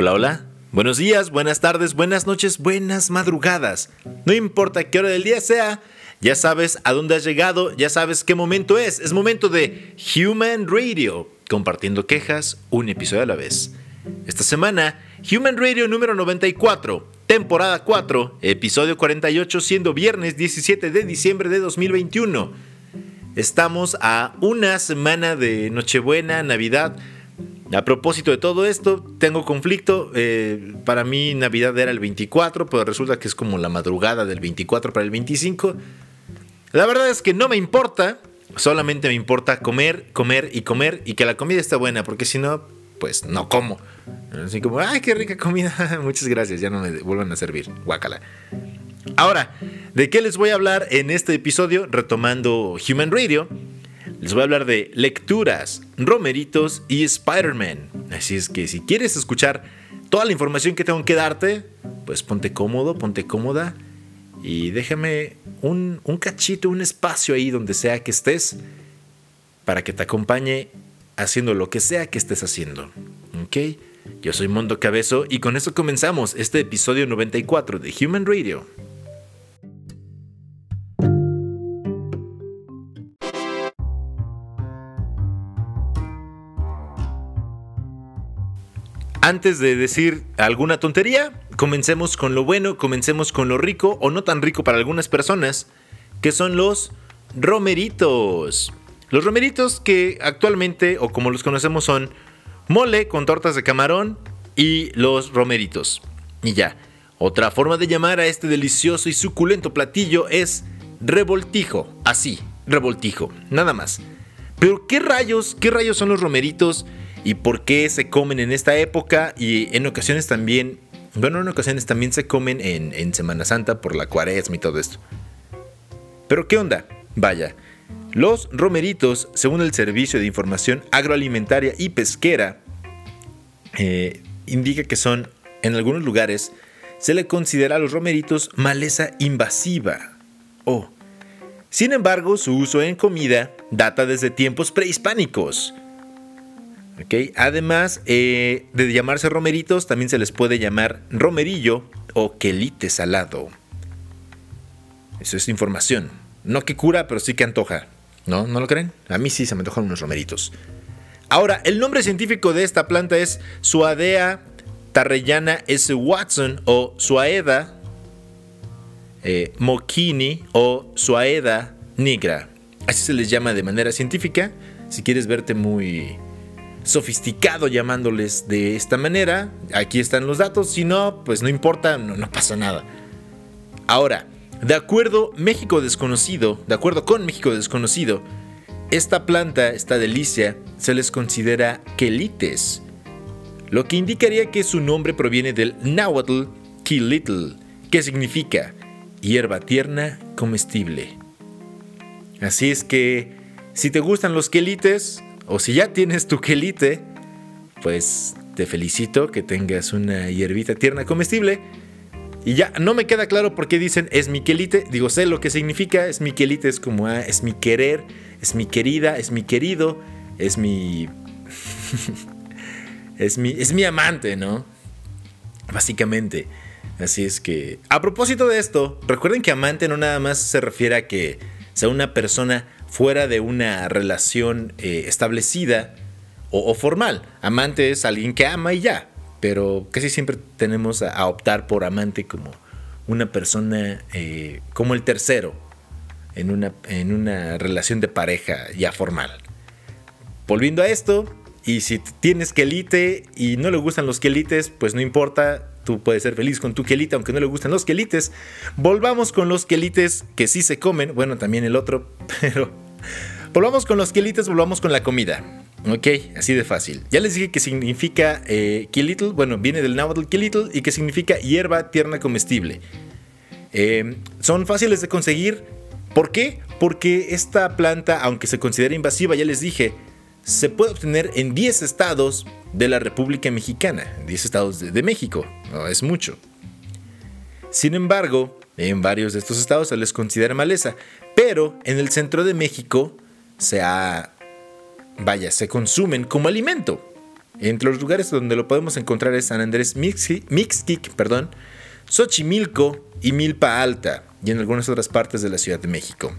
Hola, hola. Buenos días, buenas tardes, buenas noches, buenas madrugadas. No importa qué hora del día sea, ya sabes a dónde has llegado, ya sabes qué momento es. Es momento de Human Radio, compartiendo quejas un episodio a la vez. Esta semana, Human Radio número 94, temporada 4, episodio 48, siendo viernes 17 de diciembre de 2021. Estamos a una semana de Nochebuena, Navidad. A propósito de todo esto, tengo conflicto. Eh, para mí Navidad era el 24, pero resulta que es como la madrugada del 24 para el 25. La verdad es que no me importa, solamente me importa comer, comer y comer y que la comida esté buena, porque si no, pues no como. Así como, ay, qué rica comida, muchas gracias, ya no me vuelvan a servir, guácala. Ahora, ¿de qué les voy a hablar en este episodio retomando Human Radio? Les voy a hablar de lecturas, romeritos y Spider-Man. Así es que si quieres escuchar toda la información que tengo que darte, pues ponte cómodo, ponte cómoda y déjame un, cachito, un espacio ahí donde sea que estés para que te acompañe haciendo lo que sea que estés haciendo. ¿Ok? Yo soy Mondo Cabezo y con eso comenzamos este episodio 94 de Human Radio. Antes de decir alguna tontería, comencemos con lo bueno, comencemos con lo rico o no tan rico para algunas personas, que son los romeritos. Los romeritos que actualmente, o como los conocemos, son mole con tortas de camarón y los romeritos. Y ya, otra forma de llamar a este delicioso y suculento platillo es revoltijo. Así, revoltijo, nada más. Pero ¿qué rayos, qué rayos son los romeritos? Y por qué se comen en esta época y en ocasiones también, bueno, en ocasiones también se comen en, Semana Santa por la cuaresma y todo esto. Pero ¿qué onda? Vaya, los romeritos, según el Servicio de Información Agroalimentaria y Pesquera, eh, indica que son, en algunos lugares, se le considera a los romeritos maleza invasiva. Oh. Sin embargo, su uso en comida data desde tiempos prehispánicos Además eh, de llamarse romeritos, también se les puede llamar romerillo o quelite salado. Eso es información. No que cura, pero sí que antoja. ¿No? ¿No lo creen? A mí sí se me antojan unos romeritos. Ahora, el nombre científico de esta planta es Suadea tarrellana S. Watson o Suaeda eh, moquini o Suaeda nigra. Así se les llama de manera científica. Si quieres verte muy sofisticado llamándoles de esta manera. Aquí están los datos, si no, pues no importa, no, pasa nada. Ahora, de acuerdo México desconocido, de acuerdo con México desconocido, esta planta, esta delicia, se les considera quelites, lo que indicaría que su nombre proviene del náhuatl quilitl, que significa hierba tierna comestible. Así es que, si te gustan los quelites, o si ya tienes tu quelite, pues te felicito que tengas una hierbita tierna comestible. Y ya no me queda claro por qué dicen es mi quelite. Digo, sé lo que significa. Es mi quelite, es como ah, es mi querer, es mi querida, es mi querido, es mi. es mi. Es mi amante, ¿no? Básicamente. Así es que. A propósito de esto, recuerden que amante no nada más se refiere a que sea una persona fuera de una relación eh, establecida o, formal. Amante es alguien que ama y ya, pero casi siempre tenemos a, optar por amante como una persona, eh, como el tercero en una, en una relación de pareja ya formal. Volviendo a esto, y si tienes quelite y no le gustan los quelites, pues no importa, tú puedes ser feliz con tu quelite, aunque no le gustan los quelites. Volvamos con los quelites que sí se comen, bueno, también el otro, pero volvamos con los quelites, volvamos con la comida. Ok, así de fácil. Ya les dije que significa eh, bueno, viene del náhuatl kilitl y que significa hierba tierna comestible. Eh, son fáciles de conseguir. ¿Por qué? Porque esta planta, aunque se considera invasiva, ya les dije, se puede obtener en 10 estados de la República Mexicana, 10 estados de, México, no es mucho. Sin embargo, en varios de estos estados se les considera maleza, pero en el centro de México se ha, vaya, se consumen como alimento. Entre los lugares donde lo podemos encontrar es San Andrés Mixquic, perdón, Xochimilco y Milpa Alta, y en algunas otras partes de la Ciudad de México.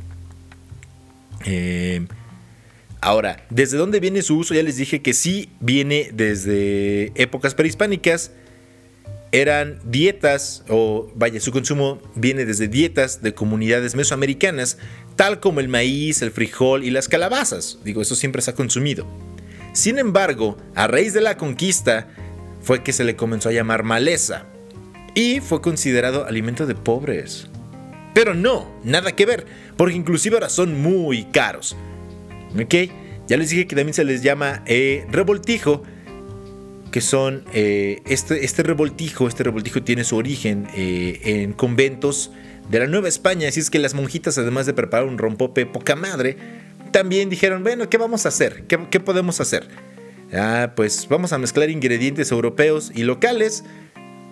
Eh, ahora, ¿desde dónde viene su uso? Ya les dije que sí viene desde épocas prehispánicas. Eran dietas, o vaya, su consumo viene desde dietas de comunidades mesoamericanas, tal como el maíz, el frijol y las calabazas. Digo, eso siempre se ha consumido. Sin embargo, a raíz de la conquista, fue que se le comenzó a llamar maleza y fue considerado alimento de pobres. Pero no, nada que ver, porque inclusive ahora son muy caros. ¿Ok? Ya les dije que también se les llama eh, revoltijo, que son eh, este, este revoltijo, este revoltijo tiene su origen eh, en conventos de la Nueva España, así es que las monjitas además de preparar un rompope poca madre, también dijeron, bueno, ¿qué vamos a hacer? ¿Qué, qué podemos hacer? Ah, pues vamos a mezclar ingredientes europeos y locales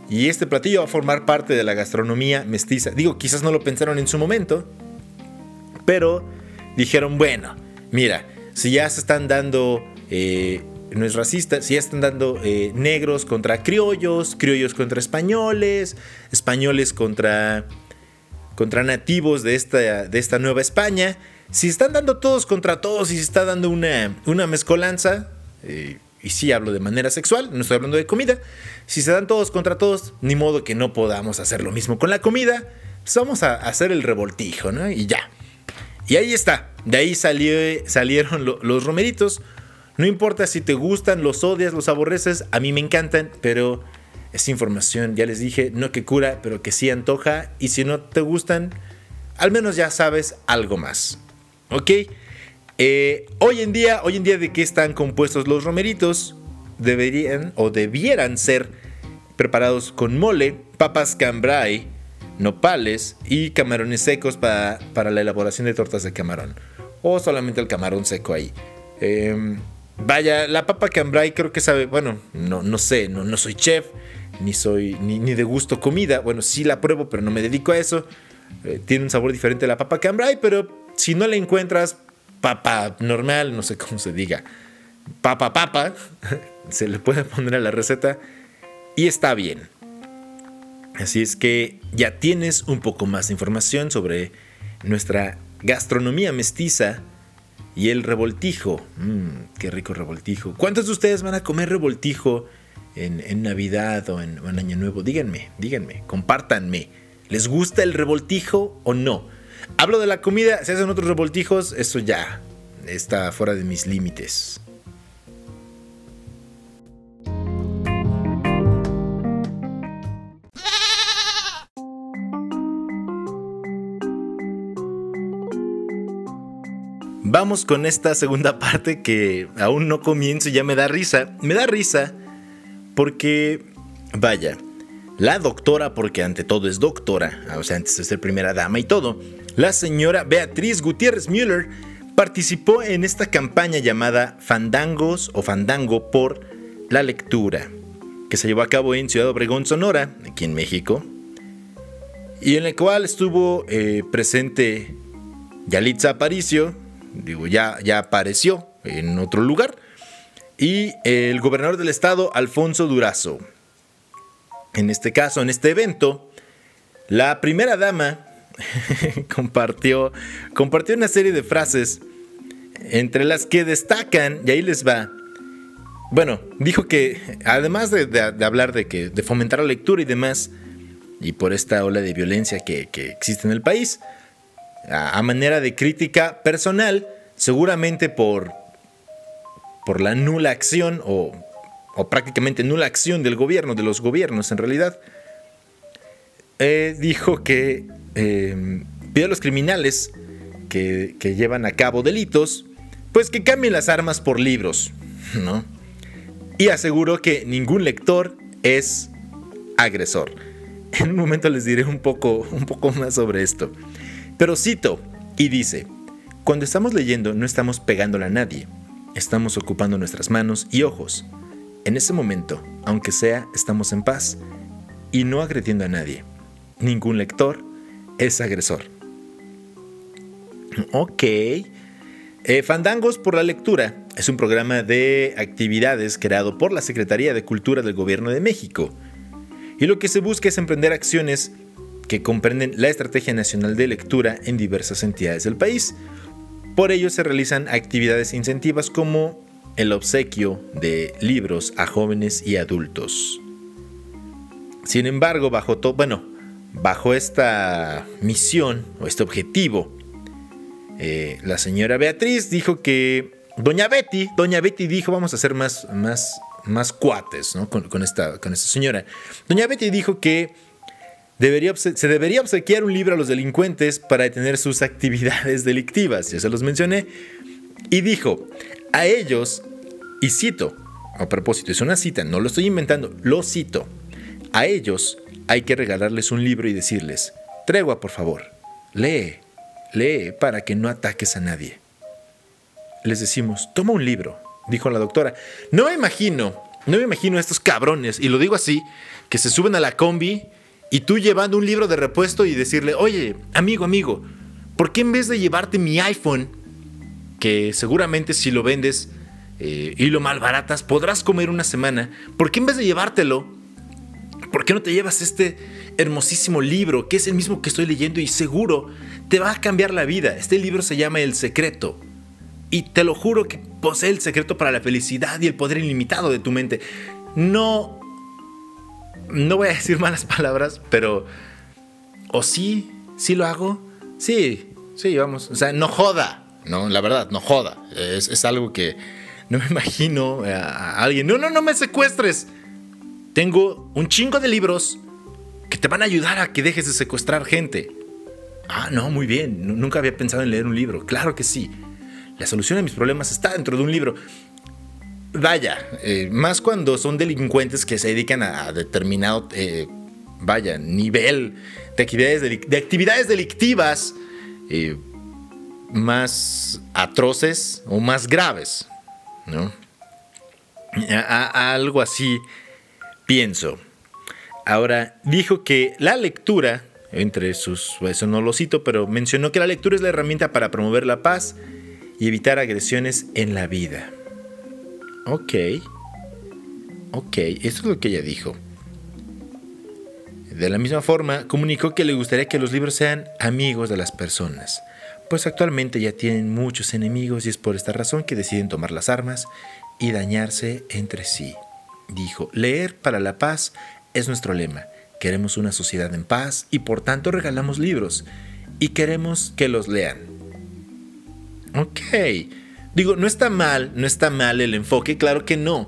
y este platillo va a formar parte de la gastronomía mestiza. Digo, quizás no lo pensaron en su momento, pero dijeron, bueno, mira, si ya se están dando, eh, no es racista, si ya están dando eh, negros contra criollos, criollos contra españoles, españoles contra, contra nativos de esta, de esta nueva España, si están dando todos contra todos y se está dando una, una mezcolanza, eh, y sí hablo de manera sexual, no estoy hablando de comida, si se dan todos contra todos, ni modo que no podamos hacer lo mismo con la comida, pues vamos a hacer el revoltijo, ¿no? Y ya. Y ahí está, de ahí salió, salieron los romeritos. No importa si te gustan, los odias, los aborreces, a mí me encantan, pero es información, ya les dije, no que cura, pero que sí antoja, y si no te gustan, al menos ya sabes algo más. ¿Ok? Eh, hoy en día, hoy en día de qué están compuestos los romeritos, deberían o debieran ser preparados con mole, papas cambrai, nopales y camarones secos para, la elaboración de tortas de camarón. O solamente el camarón seco ahí. Em, vaya, la papa cambrai creo que sabe, bueno, no, no sé, no, no soy chef, ni soy ni, de gusto comida. Bueno, sí la pruebo, pero no me dedico a eso. Eh, tiene un sabor diferente a la papa cambrai, pero si no la encuentras, papa normal, no sé cómo se diga, papa papa, se le puede poner a la receta y está bien. Así es que ya tienes un poco más de información sobre nuestra gastronomía mestiza y el revoltijo. Mmm, qué rico revoltijo. ¿Cuántos de ustedes van a comer revoltijo en, Navidad o en, en, Año Nuevo? Díganme, díganme, compártanme. ¿Les gusta el revoltijo o no? Hablo de la comida, si hacen otros revoltijos, eso ya está fuera de mis límites. Vamos con esta segunda parte que aún no comienzo y ya me da risa. Me da risa porque, vaya, la doctora, porque ante todo es doctora, o sea, antes de ser primera dama y todo, la señora Beatriz Gutiérrez Müller participó en esta campaña llamada Fandangos o Fandango por la lectura, que se llevó a cabo en Ciudad Obregón, Sonora, aquí en México, y en la cual estuvo eh, presente Yalitza Aparicio, digo, ya, ya apareció en otro lugar, y el gobernador del estado, Alfonso Durazo. En este caso, en este evento, la primera dama compartió, compartió una serie de frases entre las que destacan, y ahí les va. Bueno, dijo que además de, hablar de, que, de fomentar la lectura y demás, y por esta ola de violencia que, existe en el país, a, manera de crítica personal, seguramente por, por la nula acción o, o prácticamente nula acción del gobierno, de los gobiernos en realidad, eh, dijo que eh, a los criminales que, llevan a cabo delitos, pues que cambien las armas por libros, ¿no? Y aseguró que ningún lector es agresor. En un momento les diré un poco, un poco más sobre esto. Pero cito y dice, cuando estamos leyendo no estamos pegándole a nadie, estamos ocupando nuestras manos y ojos. En ese momento, aunque sea, estamos en paz y no agrediendo a nadie. Ningún lector es agresor. Ok. Eh, Fandangos por la lectura es un programa de actividades creado por la Secretaría de Cultura del Gobierno de México. Y lo que se busca es emprender acciones que comprenden la Estrategia Nacional de Lectura en diversas entidades del país. Por ello se realizan actividades incentivas como el obsequio de libros a jóvenes y adultos. Sin embargo, bajo todo, bueno, bajo esta misión o este objetivo, eh, la señora Beatriz dijo que Doña Betty, Doña Betty dijo, vamos a hacer más, más, más cuates con, esta, con esta señora. Doña Betty dijo que debería, se debería obsequiar un libro a los delincuentes para detener sus actividades delictivas, ya se los mencioné, y dijo, a ellos, y cito, a propósito, es una cita, no lo estoy inventando, lo cito, a ellos hay que regalarles un libro y decirles, tregua por favor, lee, lee para que no ataques a nadie. Les decimos, toma un libro, dijo la doctora. No me imagino, no me imagino a estos cabrones, y lo digo así, que se suben a la combi y tú llevando un libro de repuesto y decirle, oye, amigo, amigo, ¿por qué en vez de llevarte mi iPhone, que seguramente si lo vendes eh, y lo malbaratas podrás comer una semana, ¿por qué en vez de llevártelo, por qué no te llevas este hermosísimo libro, que es el mismo que estoy leyendo y seguro te va a cambiar la vida? Este libro se llama El Secreto. Y te lo juro que posee el secreto para la felicidad y el poder ilimitado de tu mente. No no voy a decir malas palabras, pero... ¿O sí? ¿Sí lo hago? Sí, sí, vamos. O sea, no joda, ¿no? La verdad, no joda. Es, algo que no me imagino a, alguien. No, no, no me secuestres. Tengo un chingo de libros que te van a ayudar a que dejes de secuestrar gente. Ah, no, muy bien. Nunca había pensado en leer un libro. Claro que sí. La solución a mis problemas está dentro de un libro vaya, eh, más cuando son delincuentes que se dedican a, determinado, eh, vaya, nivel de actividades, de actividades delictivas eh, más atroces o más graves, ¿no? algo así pienso. Ahora, dijo que la lectura, entre sus, eso no lo cito, pero mencionó que la lectura es la herramienta para promover la paz y evitar agresiones en la vida. Ok. Ok, eso es lo que ella dijo. De la misma forma, comunicó que le gustaría que los libros sean amigos de las personas, pues actualmente ya tienen muchos enemigos y es por esta razón que deciden tomar las armas y dañarse entre sí. Dijo, leer para la paz es nuestro lema. Queremos una sociedad en paz y por tanto regalamos libros y queremos que los lean. Ok. Digo, no está mal, no está mal el enfoque, claro que no.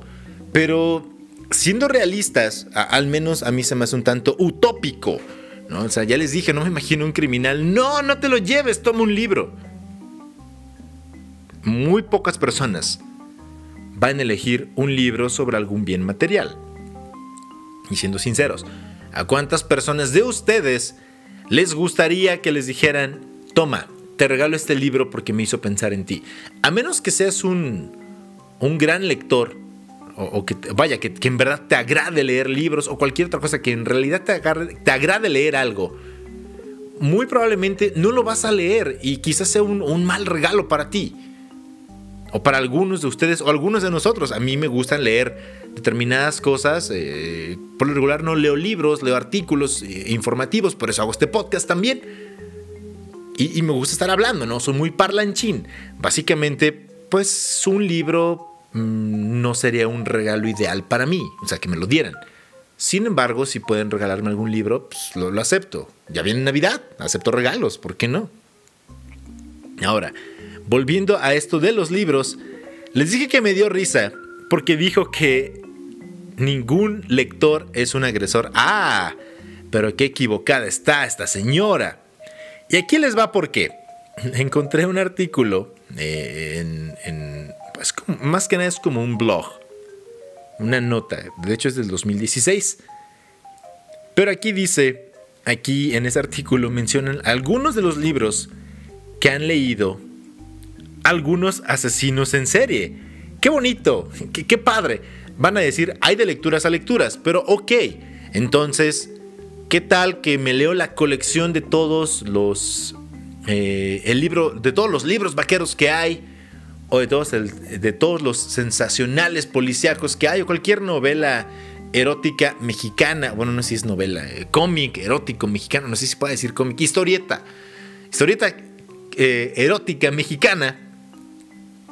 Pero siendo realistas, al menos a mí se me hace un tanto utópico. ¿no? O sea, ya les dije, no me imagino un criminal. No, no te lo lleves, toma un libro. Muy pocas personas van a elegir un libro sobre algún bien material. Y siendo sinceros, ¿a cuántas personas de ustedes les gustaría que les dijeran, toma, te regalo este libro porque me hizo pensar en ti. A menos que seas un, un gran lector, o, que vaya, que, en verdad te agrade leer libros o cualquier otra cosa, que en realidad te, te agrade leer algo, muy probablemente no lo vas a leer y quizás sea un, mal regalo para ti. O para algunos de ustedes o algunos de nosotros. A mí me gustan leer determinadas cosas. Eh, por lo regular no leo libros, leo artículos eh, informativos, por eso hago este podcast también y, me gusta estar hablando, ¿no? Soy muy parlanchín. Básicamente, pues un libro mm, no sería un regalo ideal para mí, o sea, que me lo dieran. Sin embargo, si pueden regalarme algún libro, pues lo, lo acepto. Ya viene Navidad, acepto regalos, ¿por qué no? Ahora, volviendo a esto de los libros, les dije que me dio risa porque dijo que ningún lector es un agresor. Ah, pero qué equivocada está esta señora. Y aquí les va por qué. Encontré un artículo eh, en, pues, más que nada es como un blog, una nota, de hecho es del 2016. Pero aquí dice, aquí en ese artículo mencionan algunos de los libros que han leído algunos asesinos en serie. ¡Qué bonito! ¡Qué, qué padre! Van a decir, hay de lecturas a lecturas, pero ok, entonces ¿Qué tal que me leo la colección de todos los. Eh, el libro. de todos los libros vaqueros que hay? o de todos, de todos los sensacionales policíacos que hay o cualquier novela erótica mexicana, bueno, no sé si es novela, eh, cómic erótico mexicano, no sé si puede decir cómic, historieta, historieta eh, erótica mexicana.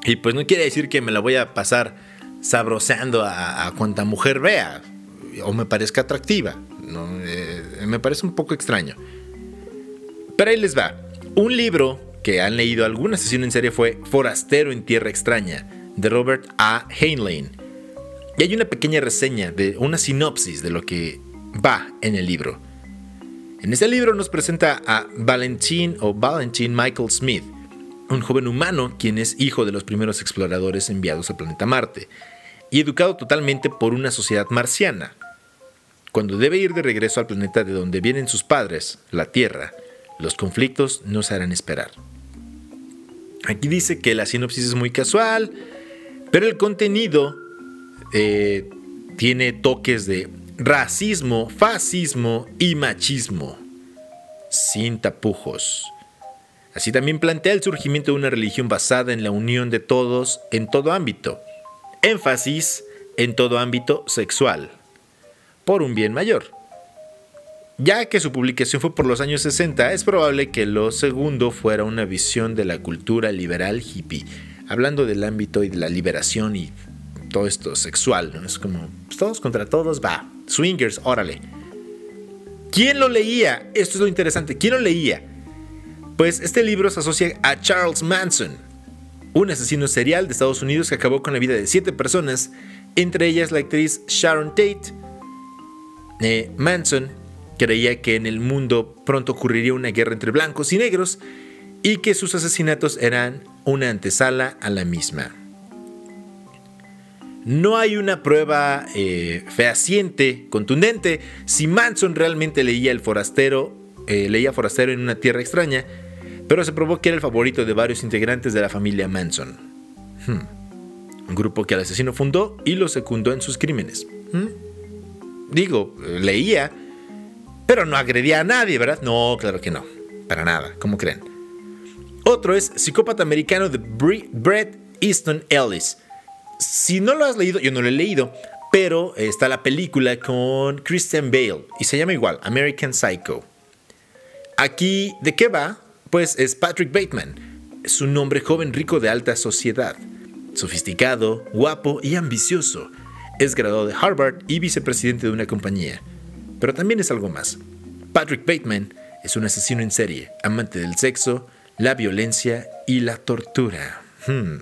Y pues no quiere decir que me la voy a pasar sabroseando a, cuanta mujer vea o me parezca atractiva. Eh, me parece un poco extraño. Pero ahí les va. Un libro que han leído alguna sesión en serie fue Forastero en Tierra Extraña, de Robert A. Heinlein. Y hay una pequeña reseña, de una sinopsis de lo que va en el libro. En este libro nos presenta a Valentin o Valentin Michael Smith, un joven humano quien es hijo de los primeros exploradores enviados al planeta Marte y educado totalmente por una sociedad marciana. Cuando debe ir de regreso al planeta de donde vienen sus padres, la Tierra, los conflictos no se harán esperar. Aquí dice que la sinopsis es muy casual, pero el contenido eh, tiene toques de racismo, fascismo y machismo, sin tapujos. Así también plantea el surgimiento de una religión basada en la unión de todos en todo ámbito, énfasis en todo ámbito sexual, por un bien mayor. Ya que su publicación fue por los años 60, es probable que lo segundo fuera una visión de la cultura liberal hippie, hablando del ámbito y de la liberación y todo esto sexual. Es como pues, todos contra todos, va. Swingers, órale. ¿Quién lo leía? Esto es lo interesante. ¿Quién lo leía? Pues este libro se asocia a Charles Manson, un asesino serial de Estados Unidos que acabó con la vida de siete personas, entre ellas la actriz Sharon Tate. Eh, Manson creía que en el mundo pronto ocurriría una guerra entre blancos y negros y que sus asesinatos eran una antesala a la misma. No hay una prueba eh, fehaciente, contundente, si Manson realmente leía el forastero, eh, leía forastero en una tierra extraña, pero se probó que era el favorito de varios integrantes de la familia Manson. Hmm. Un grupo que el asesino fundó y lo secundó en sus crímenes. Hmm. Digo, leía, pero no agredía a nadie, ¿verdad? No, claro que no. Para nada, ¿cómo creen? Otro es Psicópata Americano de Brett Easton Ellis si no lo has leído, yo no lo he leído, pero está la película con Christian Bale y se llama igual, American Psycho. Aquí, ¿de qué va? Pues es Patrick Bateman. Es un hombre joven rico de alta sociedad, sofisticado, guapo y ambicioso. Es graduado de Harvard y vicepresidente de una compañía. Pero también es algo más. Patrick Bateman es un asesino en serie, amante del sexo, la violencia y la tortura. Hmm.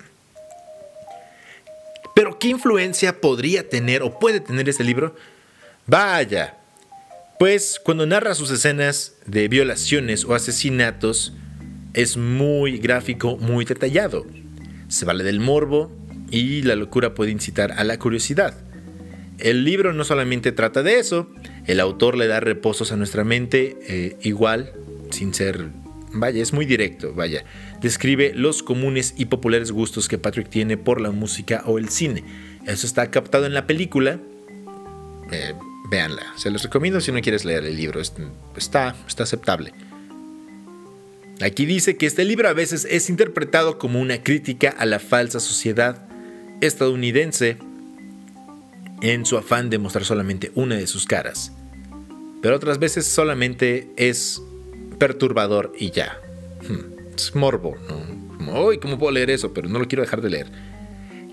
Pero ¿qué influencia podría tener o puede tener este libro? Vaya, pues cuando narra sus escenas de violaciones o asesinatos, es muy gráfico, muy detallado. Se vale del morbo y la locura puede incitar a la curiosidad. El libro no solamente trata de eso, el autor le da reposos a nuestra mente eh, igual, sin ser Vaya, es muy directo, vaya. Describe los comunes y populares gustos que Patrick tiene por la música o el cine. Eso está captado en la película. Eh, véanla. Se los recomiendo si no quieres leer el libro. Está, está aceptable. Aquí dice que este libro a veces es interpretado como una crítica a la falsa sociedad estadounidense en su afán de mostrar solamente una de sus caras. Pero otras veces solamente es perturbador y ya. Hmm, es morbo, ¿no? ¿cómo puedo leer eso? Pero no lo quiero dejar de leer.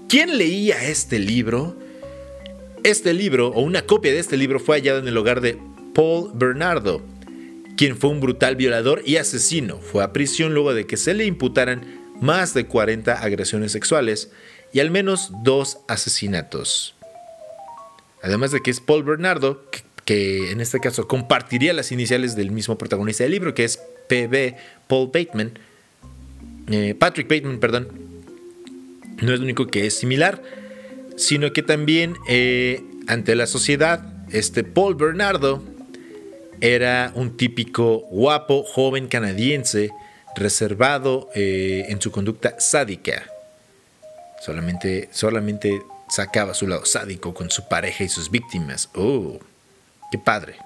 ¿Quién leía este libro? Este libro, o una copia de este libro, fue hallado en el hogar de Paul Bernardo, quien fue un brutal violador y asesino. Fue a prisión luego de que se le imputaran más de 40 agresiones sexuales y al menos dos asesinatos. Además de que es Paul Bernardo, que en este caso compartiría las iniciales del mismo protagonista del libro, que es PB, Paul Bateman, eh, Patrick Bateman, perdón, no es lo único que es similar, sino que también eh, ante la sociedad, este Paul Bernardo era un típico guapo, joven canadiense, reservado eh, en su conducta sádica. Solamente, solamente sacaba su lado sádico con su pareja y sus víctimas. Oh. Qué padre,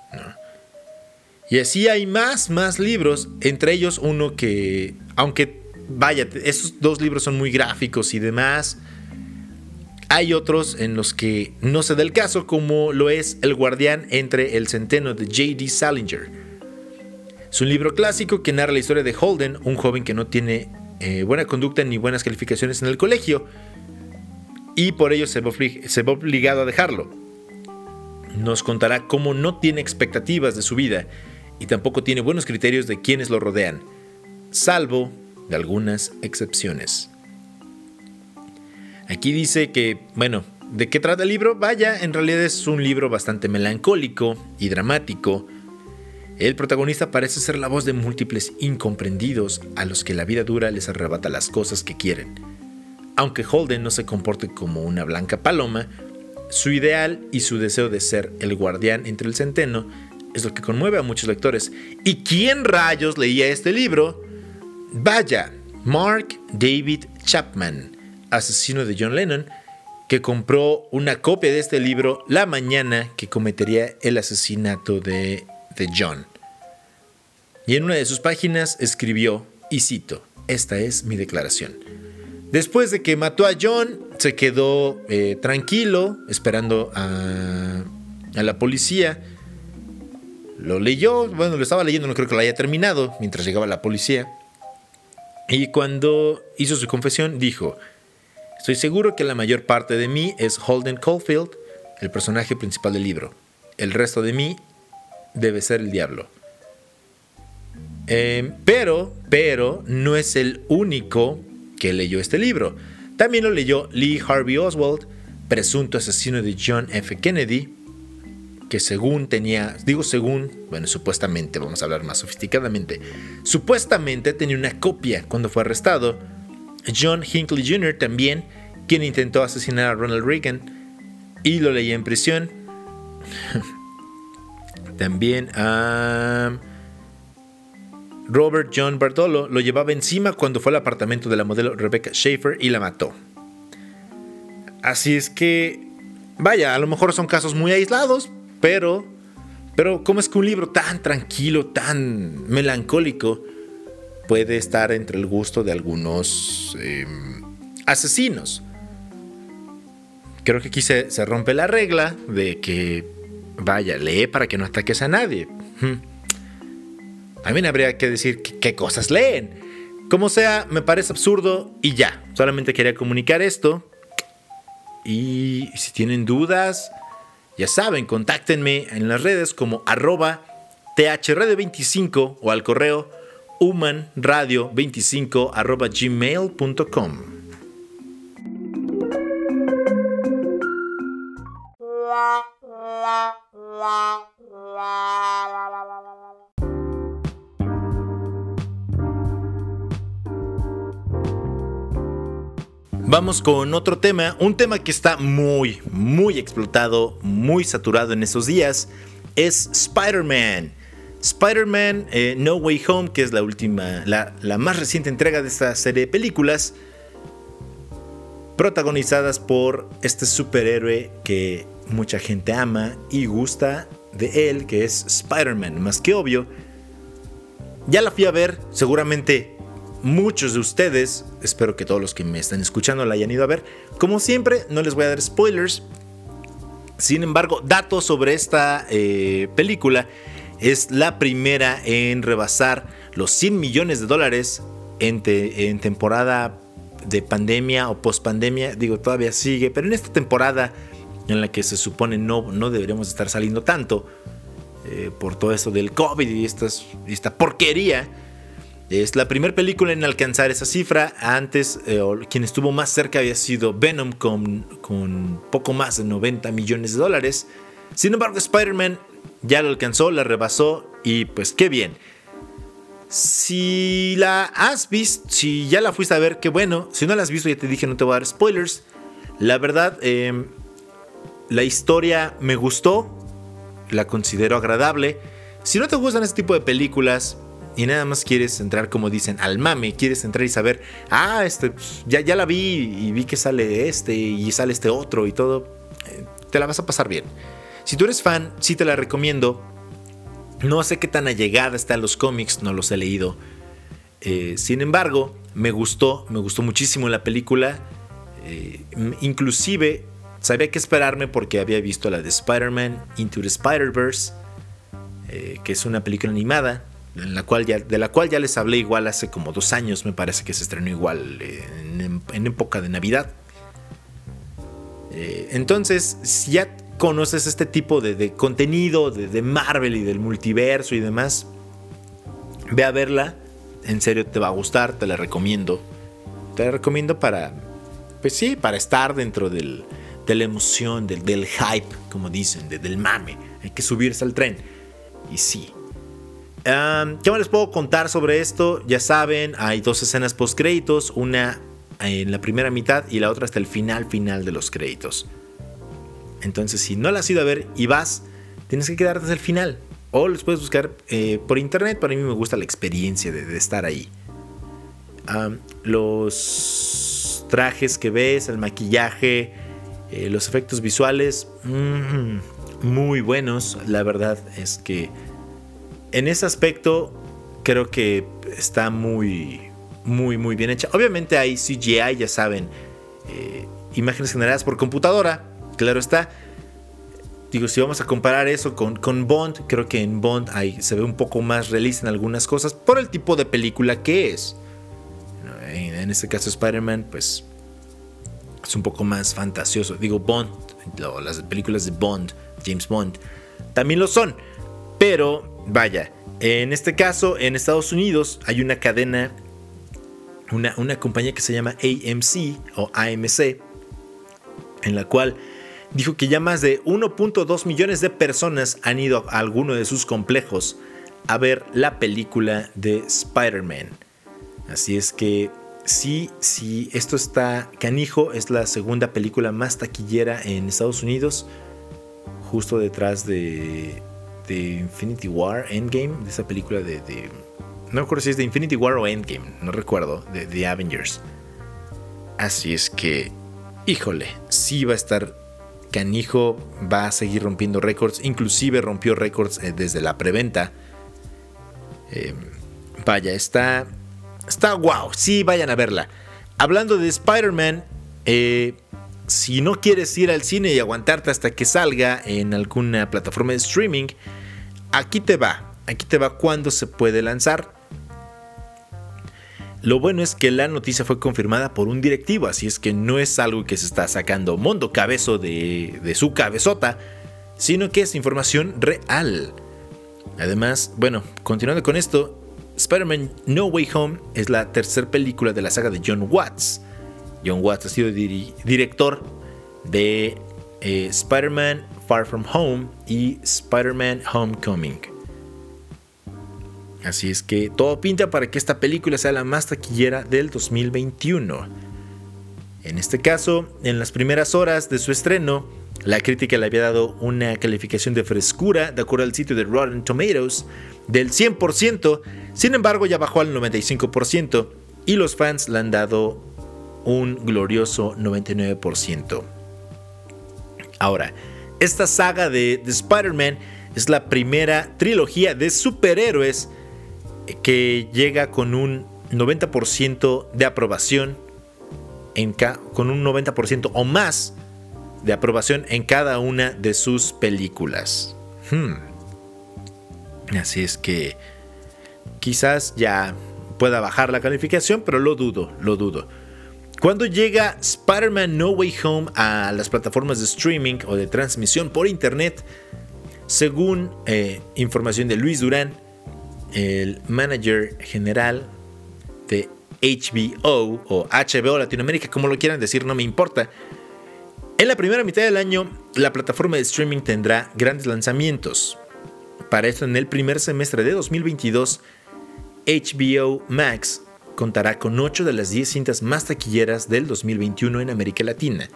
Y así hay más, más libros, entre ellos uno que, aunque vaya, esos dos libros son muy gráficos y demás. Hay otros en los que no se da el caso, como lo es El guardián entre el centeno de J.D. Salinger. Es un libro clásico que narra la historia de Holden, un joven que no tiene eh, buena conducta ni buenas calificaciones en el colegio, y por ello se ve obligado a dejarlo. Nos contará cómo no tiene expectativas de su vida y tampoco tiene buenos criterios de quienes lo rodean, salvo de algunas excepciones. Aquí dice que, bueno, ¿de qué trata el libro? Vaya, en realidad es un libro bastante melancólico y dramático. El protagonista parece ser la voz de múltiples incomprendidos a los que la vida dura les arrebata las cosas que quieren. Aunque Holden no se comporte como una blanca paloma, su ideal y su deseo de ser el guardián entre el centeno es lo que conmueve a muchos lectores. ¿Y quién rayos leía este libro? Vaya, Mark David Chapman, asesino de John Lennon, que compró una copia de este libro la mañana que cometería el asesinato de, de John. Y en una de sus páginas escribió, y cito, esta es mi declaración. Después de que mató a John, se quedó eh, tranquilo, esperando a, la policía. Lo leyó, bueno, lo estaba leyendo, no creo que lo haya terminado, mientras llegaba la policía. Y cuando hizo su confesión, dijo, estoy seguro que la mayor parte de mí es Holden Caulfield, el personaje principal del libro. El resto de mí debe ser el diablo. Eh, pero, pero, no es el único que leyó este libro. También lo leyó Lee Harvey Oswald, presunto asesino de John F. Kennedy, que según tenía, digo según, bueno, supuestamente, vamos a hablar más sofisticadamente, supuestamente tenía una copia cuando fue arrestado. John Hinckley Jr. también, quien intentó asesinar a Ronald Reagan y lo leía en prisión. también a Robert John Bartolo lo llevaba encima cuando fue al apartamento de la modelo Rebecca Schaefer y la mató. Así es que, vaya, a lo mejor son casos muy aislados, pero, pero ¿cómo es que un libro tan tranquilo, tan melancólico, puede estar entre el gusto de algunos em, asesinos? Creo que aquí se, rompe la regla de que, vaya, lee para que no ataques a nadie. También habría que decir qué cosas leen. Como sea, me parece absurdo y ya. Solamente quería comunicar esto. Y si tienen dudas, ya saben, contáctenme en las redes como arroba thrd25 o al correo humanradio25 arroba gmail.com. Vamos con otro tema, un tema que está muy, muy explotado, muy saturado en estos días, es Spider-Man. Spider-Man eh, No Way Home, que es la última, la, la más reciente entrega de esta serie de películas, protagonizadas por este superhéroe que mucha gente ama y gusta de él, que es Spider-Man, más que obvio. Ya la fui a ver, seguramente muchos de ustedes, espero que todos los que me están escuchando la hayan ido a ver. Como siempre, no les voy a dar spoilers. Sin embargo, datos sobre esta eh, película. Es la primera en rebasar los 100 millones de dólares en, en temporada de pandemia o post pandemia. Digo, todavía sigue, pero en esta temporada en la que se supone no, no deberíamos estar saliendo tanto eh, por todo esto del COVID y esta porquería es la primera película en alcanzar esa cifra. Antes, eh, quien estuvo más cerca había sido Venom con, poco más de 90 millones de dólares. Sin embargo, Spider-Man ya lo alcanzó, la rebasó y pues qué bien. Si la has visto, si ya la fuiste a ver, qué bueno. Si no la has visto, ya te dije, no te voy a dar spoilers. La verdad, em, la historia me gustó, la considero agradable. Si no te gustan este tipo de películas, y nada más quieres entrar, como dicen, al mame, quieres entrar y saber, ah, este, pues, ya, ya la vi y vi que sale este y sale este otro y todo, eh, te la vas a pasar bien. Si tú eres fan, sí te la recomiendo. No sé qué tan allegada está en los cómics, no los he leído. Eh, sin embargo, me gustó, me gustó muchísimo la película. Eh, inclusive sabía que esperarme porque había visto la de Spider-Man Into the Spider-Verse, eh, que es una película animada, en la cual ya, de la cual ya les hablé igual hace como dos años, me parece que se estrenó igual en, época de Navidad. entonces, si ya conoces este tipo de, contenido de, de Marvel y del multiverso y demás, ve a verla en serio te va a gustar, te la recomiendo. Te la recomiendo para, pues sí, para estar dentro del, de la emoción, del, del hype, como dicen, del mame. Hay que subirse al tren. Y sí. ¿Qué más les puedo contar sobre esto? Ya saben, hay dos escenas post créditos, una en la primera mitad y la otra hasta el final final de los créditos. Entonces, si no la has ido a ver y vas, tienes que quedarte hasta el final. O los puedes buscar eh, por internet. Para mí me gusta la experiencia de, estar ahí. los trajes que ves, el maquillaje, eh, los efectos visuales, mm, muy buenos. La verdad es que en ese aspecto creo que está muy, muy, muy bien hecha. Obviamente hay CGI, ya saben, eh, imágenes generadas por computadora, claro está digo, si vamos a comparar eso con, con Bond, creo que en Bond se ve un poco más realista en algunas cosas por el tipo de película que es. En, este caso Spider-Man, pues es un poco más fantasioso. Digo, Bond, las películas de Bond, James Bond, también lo son. Pero, vaya, en este caso, en Estados Unidos hay una cadena, una, una compañía que se llama AMC o AMC, en la cual dijo que ya más de 1.2 millones de personas han ido a alguno de sus complejos a ver la película de Spider-Man. Así es que sí, sí, esto está canijo, es la segunda película más taquillera en Estados Unidos, justo detrás de, de Infinity War, Endgame, de esa película de, No recuerdo si es de Infinity War o Endgame, no recuerdo, de The Avengers. Así es que, híjole, sí va a estar Canijo va a seguir rompiendo récords, inclusive rompió récords eh, desde la preventa. Eh, vaya, está, está wow, sí, vayan a verla. Hablando de Spider-Man, eh, si no quieres ir al cine y aguantarte hasta que salga en alguna plataforma de streaming, aquí te va, aquí te va cuando se puede lanzar. Lo bueno es que la noticia fue confirmada por un directivo, así es que no es algo que se está sacando Mondo Cabezo de, su cabezota, sino que es información real. Además, bueno, continuando con esto, Spider-Man No Way Home es la tercera película de la saga de John Watts. John Watts ha sido director de eh, Spider-Man Far From Home y Spider-Man Homecoming. Así es que todo pinta para que esta película sea la más taquillera del 2021. En este caso, en las primeras horas de su estreno, la crítica le había dado una calificación de frescura, de acuerdo al sitio de Rotten Tomatoes, del 100%, sin embargo ya bajó al 95% y los fans le han dado un glorioso 99%. Ahora, esta saga de, de Spider-Man es la primera trilogía de superhéroes que llega con un 90% de aprobación, en con un 90% o más de aprobación en cada una de sus películas. Hmm. Así es que quizás ya pueda bajar la calificación, pero lo dudo, lo dudo. Cuando llega Spider-Man No Way Home a las plataformas de streaming o de transmisión por internet, según eh, información de Luis Durán, el manager general de HBO o HBO Latinoamérica, como lo quieran decir, no me importa. En la primera mitad del año, la plataforma de streaming tendrá grandes lanzamientos. Para esto, en el primer semestre de 2022, HBO Max contará con 8 de las 10 cintas más taquilleras del 2021 en América Latina.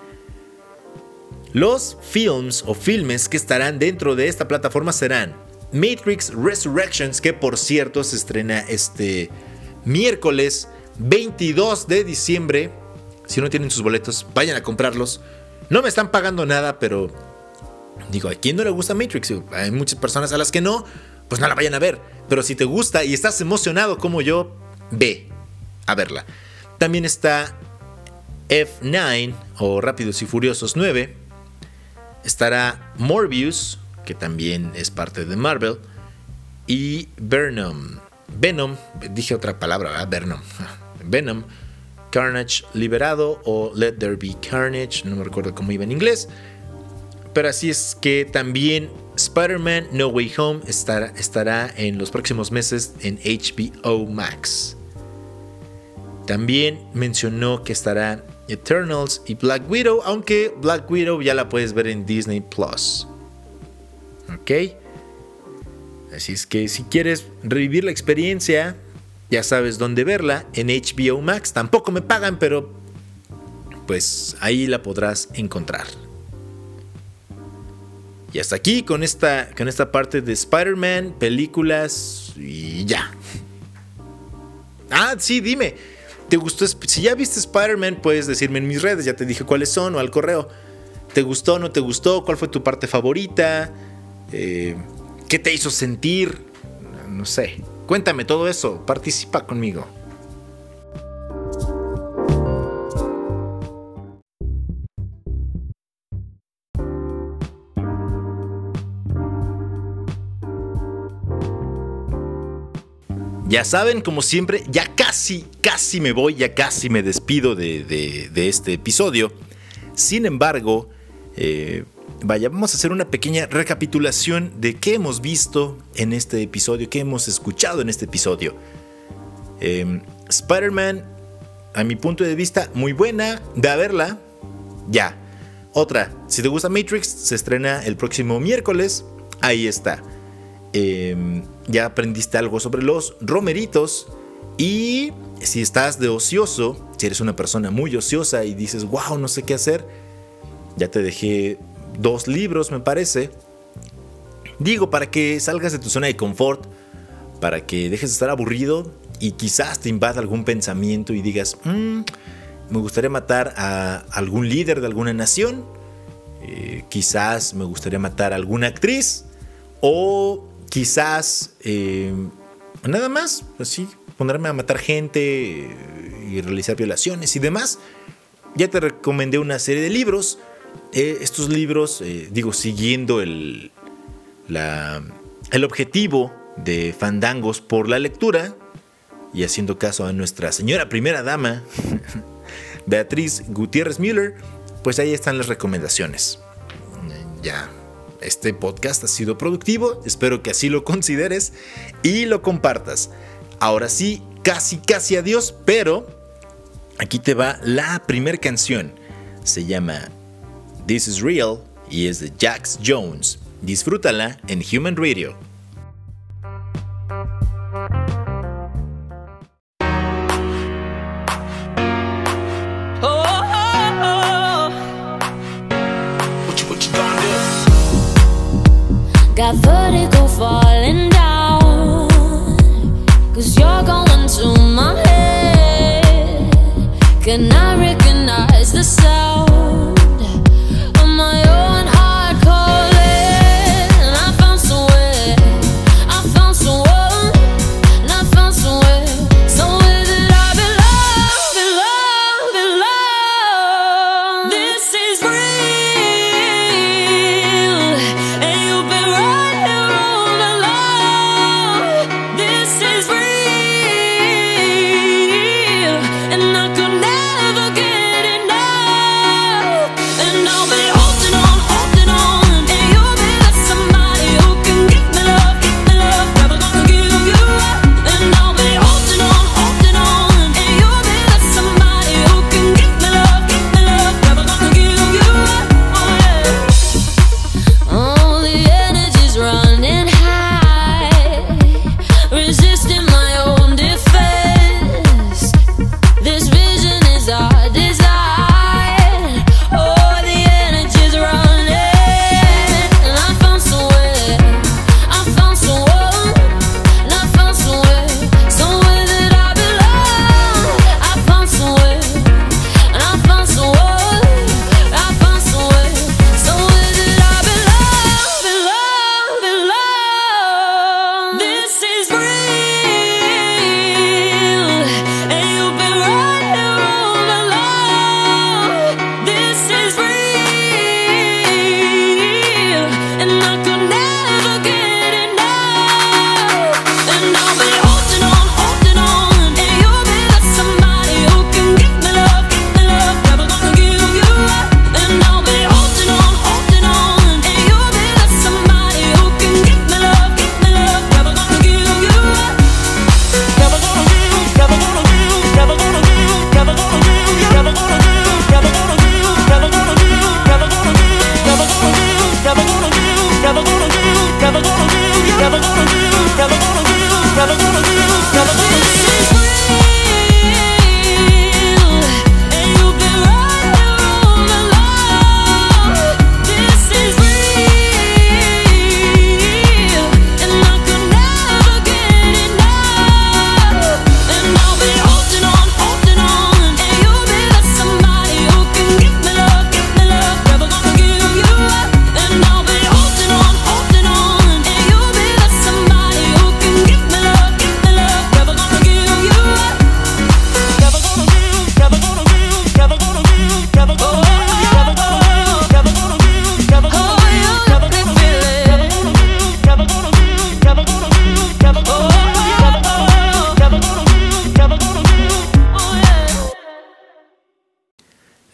Los films o filmes que estarán dentro de esta plataforma serán Matrix Resurrections, que por cierto se estrena este miércoles 22 de diciembre. Si no tienen sus boletos, vayan a comprarlos. No me están pagando nada, pero digo, ¿a quién no le gusta Matrix? Hay muchas personas a las que no, pues no la vayan a ver. Pero si te gusta y estás emocionado como yo, ve a verla. También está F9 o Rápidos y Furiosos 9. Estará Morbius, que también es parte de Marvel. Y Venom. Venom, dije otra palabra, ¿verdad? Venom. Venom. Carnage Liberado o Let There Be Carnage, no me recuerdo cómo iba en inglés. Pero así es que también Spider-Man No Way Home estará, estará en los próximos meses en HBO Max. También mencionó que estará Eternals y Black Widow, aunque Black Widow ya la puedes ver en Disney Plus. ¿Ok? Así es que si quieres revivir la experiencia, ya sabes dónde verla en HBO Max. Tampoco me pagan, pero pues ahí la podrás encontrar. Y hasta aquí con esta, con esta parte de Spider-Man, películas y ya. Ah, sí, dime. ¿Te gustó? Si ya viste Spider-Man, puedes decirme en mis redes, ya te dije cuáles son o al correo. ¿Te gustó no te gustó? ¿Cuál fue tu parte favorita? Eh, ¿Qué te hizo sentir? No sé. Cuéntame todo eso. Participa conmigo. Ya saben, como siempre, ya casi, casi me voy, ya casi me despido de, este episodio. Sin embargo, eh, vaya, vamos a hacer una pequeña recapitulación de qué hemos visto en este episodio, qué hemos escuchado en este episodio. Em, Spider-Man, a mi punto de vista, muy buena, de a verla, ya. Otra, si te gusta Matrix, se estrena el próximo miércoles, ahí está. Em, ya aprendiste algo sobre los romeritos. Y si estás de ocioso, si eres una persona muy ociosa y dices, wow, no sé qué hacer, ya te dejé dos libros, me parece. Digo, para que salgas de tu zona de confort, para que dejes de estar aburrido y quizás te invada algún pensamiento y digas, mm, me gustaría matar a algún líder de alguna nación, eh, quizás me gustaría matar a alguna actriz, o quizás eh, nada más, así, ponerme a matar gente y realizar violaciones y demás. Ya te recomendé una serie de libros. Eh, estos libros, eh, digo, siguiendo el, el objetivo de Fandangos por la lectura y haciendo caso a nuestra señora primera dama, Beatriz Gutiérrez Müller, pues ahí están las recomendaciones. Ya este podcast ha sido productivo, espero que así lo consideres y lo compartas. Ahora sí, casi, casi adiós, pero aquí te va la primera canción. Se llama This is Real y es de Jax Jones. Disfrútala en Human Radio. Got vertigo falling down. Cause you're going to my head. Can I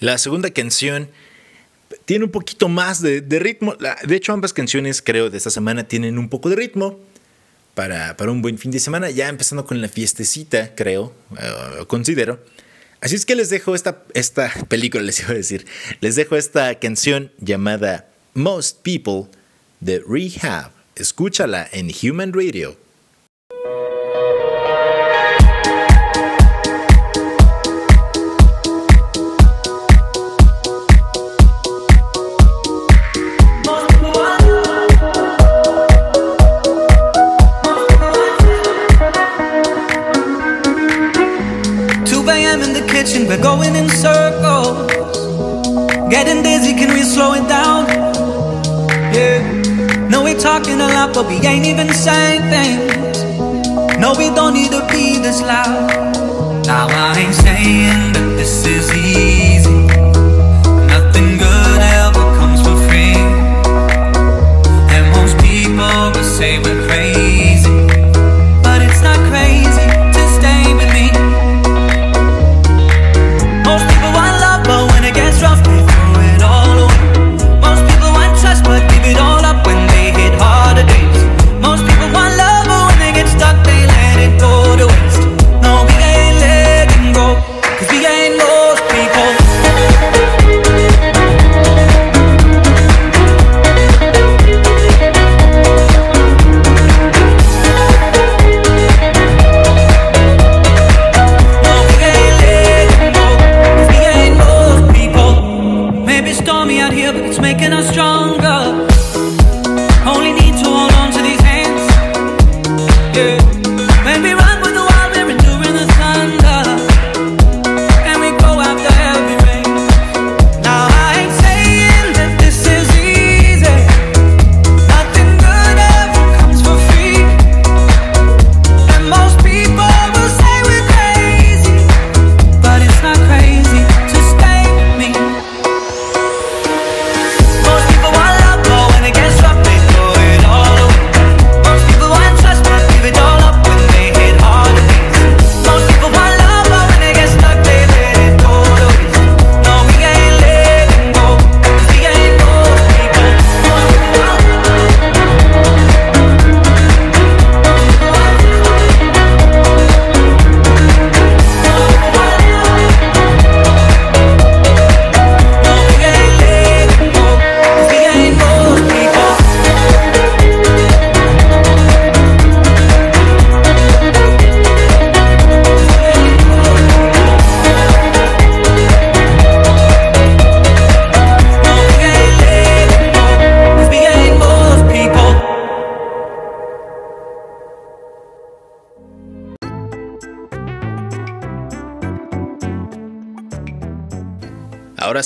La segunda canción tiene un poquito más de, ritmo. De hecho, ambas canciones, creo, de esta semana tienen un poco de ritmo para, un buen fin de semana. Ya empezando con la fiestecita, creo, eh, considero. Así es que les dejo esta, esta película, les iba a decir. Les dejo esta canción llamada Most People de Rehab. Escúchala en Human Radio. We're going in circles. Getting dizzy, can we slow it down? Yeah. No, we're talking a lot, but we ain't even saying things. No, we don't need to be this loud. Now, I ain't saying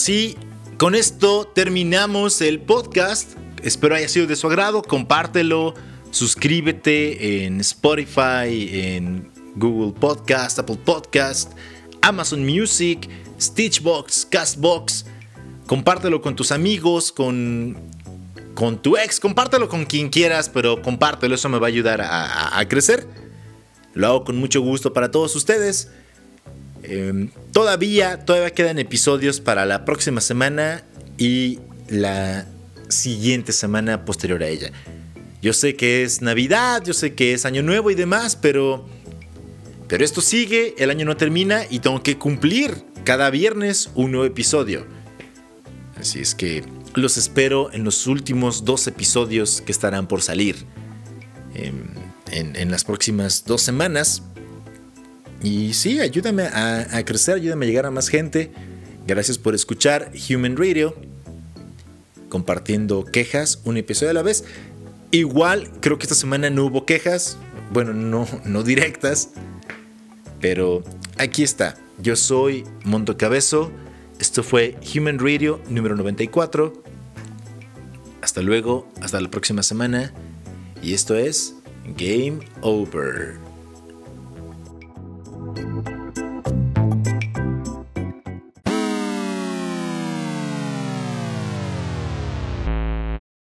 Ahora sí, con esto terminamos el podcast. Espero haya sido de su agrado. Compártelo, suscríbete en Spotify, en Google Podcast, Apple Podcast, Amazon Music, Stitchbox, Castbox. Compártelo con tus amigos, con, con tu ex, compártelo con quien quieras, pero compártelo, eso me va a ayudar a crecer. Lo hago con mucho gusto para todos ustedes. Em, todavía, todavía quedan episodios para la próxima semana y la siguiente semana posterior a ella. Yo sé que es Navidad, yo sé que es Año Nuevo y demás, pero, pero esto sigue, el año no termina y tengo que cumplir cada viernes un nuevo episodio. Así es que los espero en los últimos dos episodios que estarán por salir em, en las próximas dos semanas. Y sí, ayúdame a, crecer, ayúdame a llegar a más gente. Gracias por escuchar Human Radio, compartiendo quejas un episodio a la vez. Igual, creo que esta semana no hubo quejas, bueno, no, no directas, pero aquí está. Yo soy Monto Cabezo. Esto fue Human Radio número 94. Hasta luego, hasta la próxima semana. Y esto es Game Over. Thank you.